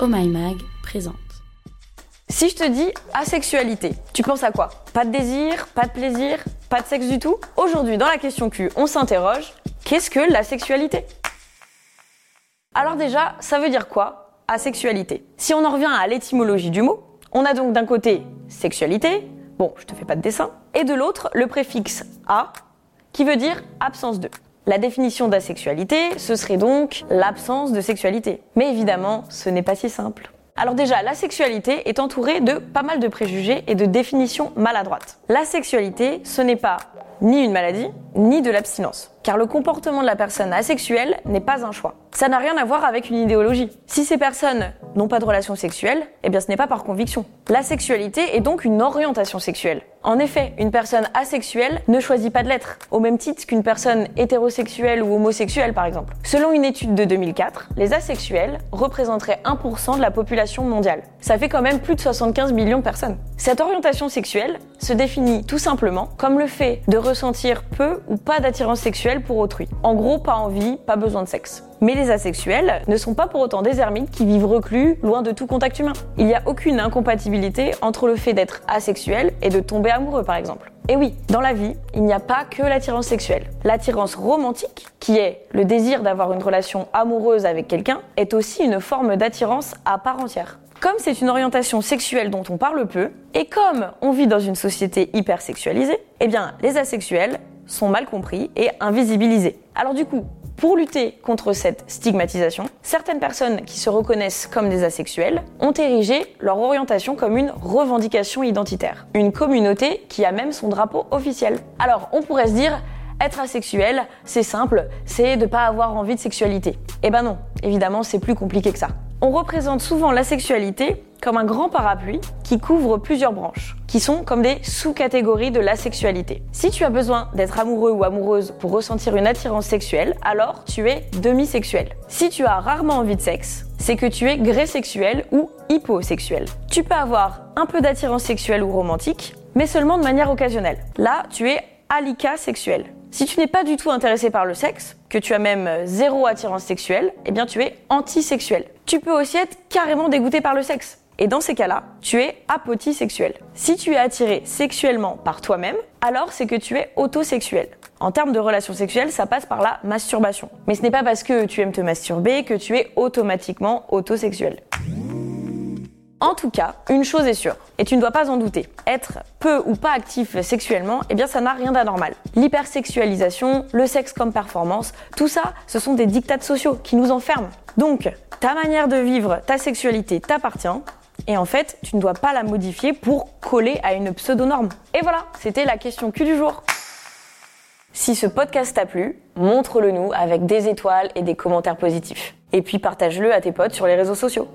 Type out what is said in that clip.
Oh My Mag présente. Si je te dis asexualité, tu penses à quoi? Pas de désir, pas de plaisir, pas de sexe du tout? Aujourd'hui, dans la question Q, on s'interroge qu'est-ce que la sexualité? Alors, déjà, ça veut dire quoi Asexualité? Si on en revient à l'étymologie du mot, on a donc d'un côté sexualité, bon, je te fais pas de dessin, et de l'autre le préfixe a qui veut dire absence de. La définition d'asexualité, ce serait donc l'absence de sexualité. Mais évidemment, ce n'est pas si simple. Alors déjà, la sexualité est entourée de pas mal de préjugés et de définitions maladroites. La sexualité, ce n'est pas ni une maladie, ni de l'abstinence. Car le comportement de la personne asexuelle n'est pas un choix. Ça n'a rien à voir avec une idéologie. Si ces personnes n'ont pas de relation sexuelle, eh bien ce n'est pas par conviction. La sexualité est donc une orientation sexuelle. En effet, une personne asexuelle ne choisit pas de l'être, au même titre qu'une personne hétérosexuelle ou homosexuelle par exemple. Selon une étude de 2004, les asexuels représenteraient 1% de la population mondiale. Ça fait quand même plus de 75 millions de personnes. Cette orientation sexuelle se définit tout simplement comme le fait de ressentir peu ou pas d'attirance sexuelle pour autrui. En gros, pas envie, pas besoin de sexe. Mais les asexuels ne sont pas pour autant des ermites qui vivent reclus, loin de tout contact humain. Il n'y a aucune incompatibilité entre le fait d'être asexuel et de tomber amoureux, par exemple. Et oui, dans la vie, il n'y a pas que l'attirance sexuelle. L'attirance romantique, qui est le désir d'avoir une relation amoureuse avec quelqu'un, est aussi une forme d'attirance à part entière. Comme c'est une orientation sexuelle dont on parle peu, et comme on vit dans une société hyper sexualisée, eh bien, les asexuels sont mal compris et invisibilisés. Alors du coup, pour lutter contre cette stigmatisation, certaines personnes qui se reconnaissent comme des asexuels ont érigé leur orientation comme une revendication identitaire. Une communauté qui a même son drapeau officiel. Alors, on pourrait se dire, être asexuel, c'est simple, c'est de pas avoir envie de sexualité. Eh ben non, évidemment, c'est plus compliqué que ça. On représente souvent la sexualité comme un grand parapluie qui couvre plusieurs branches, qui sont comme des sous-catégories de la sexualité. Si tu as besoin d'être amoureux ou amoureuse pour ressentir une attirance sexuelle, alors tu es demi-sexuel. Si tu as rarement envie de sexe, c'est que tu es gré-sexuel ou hyposexuel. Tu peux avoir un peu d'attirance sexuelle ou romantique, mais seulement de manière occasionnelle. Là, tu es alica sexuel. Si tu n'es pas du tout intéressé par le sexe, que tu as même zéro attirance sexuelle, eh bien tu es antisexuel. Tu peux aussi être carrément dégoûté par le sexe. Et dans ces cas-là, tu es apotisexuel. Si tu es attiré sexuellement par toi-même, alors c'est que tu es autosexuel. En termes de relations sexuelles, ça passe par la masturbation. Mais ce n'est pas parce que tu aimes te masturber que tu es automatiquement autosexuel. En tout cas, une chose est sûre, et tu ne dois pas en douter. Être peu ou pas actif sexuellement, eh bien ça n'a rien d'anormal. L'hypersexualisation, le sexe comme performance, tout ça, ce sont des dictats sociaux qui nous enferment. Donc, ta manière de vivre ta sexualité t'appartient, et en fait, tu ne dois pas la modifier pour coller à une pseudo-norme. Et voilà, c'était la question Q du jour. Si ce podcast t'a plu, montre-le nous avec des étoiles et des commentaires positifs. Et puis partage-le à tes potes sur les réseaux sociaux.